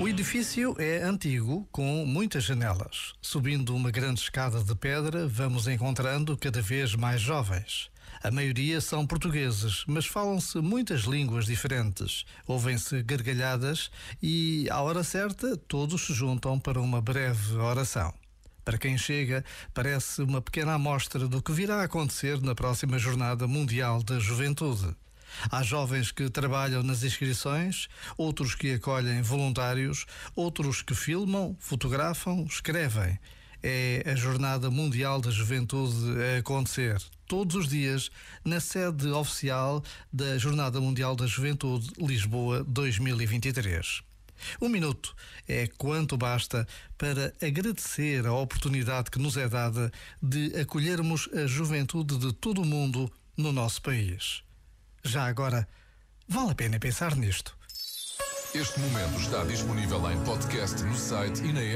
O edifício é antigo, com muitas janelas. Subindo uma grande escada de pedra, vamos encontrando cada vez mais jovens. A maioria são portugueses, mas falam-se muitas línguas diferentes. Ouvem-se gargalhadas e, à hora certa, todos se juntam para uma breve oração. Para quem chega, parece uma pequena amostra do que virá a acontecer na próxima Jornada Mundial da Juventude. Há jovens que trabalham nas inscrições, outros que acolhem voluntários, outros que filmam, fotografam, escrevem. É a Jornada Mundial da Juventude a acontecer todos os dias na sede oficial da Jornada Mundial da Juventude Lisboa 2023. Um minuto é quanto basta para agradecer a oportunidade que nos é dada de acolhermos a juventude de todo o mundo no nosso país. Já agora, vale a pena pensar nisto. Este momento está disponível em podcast no site e na app.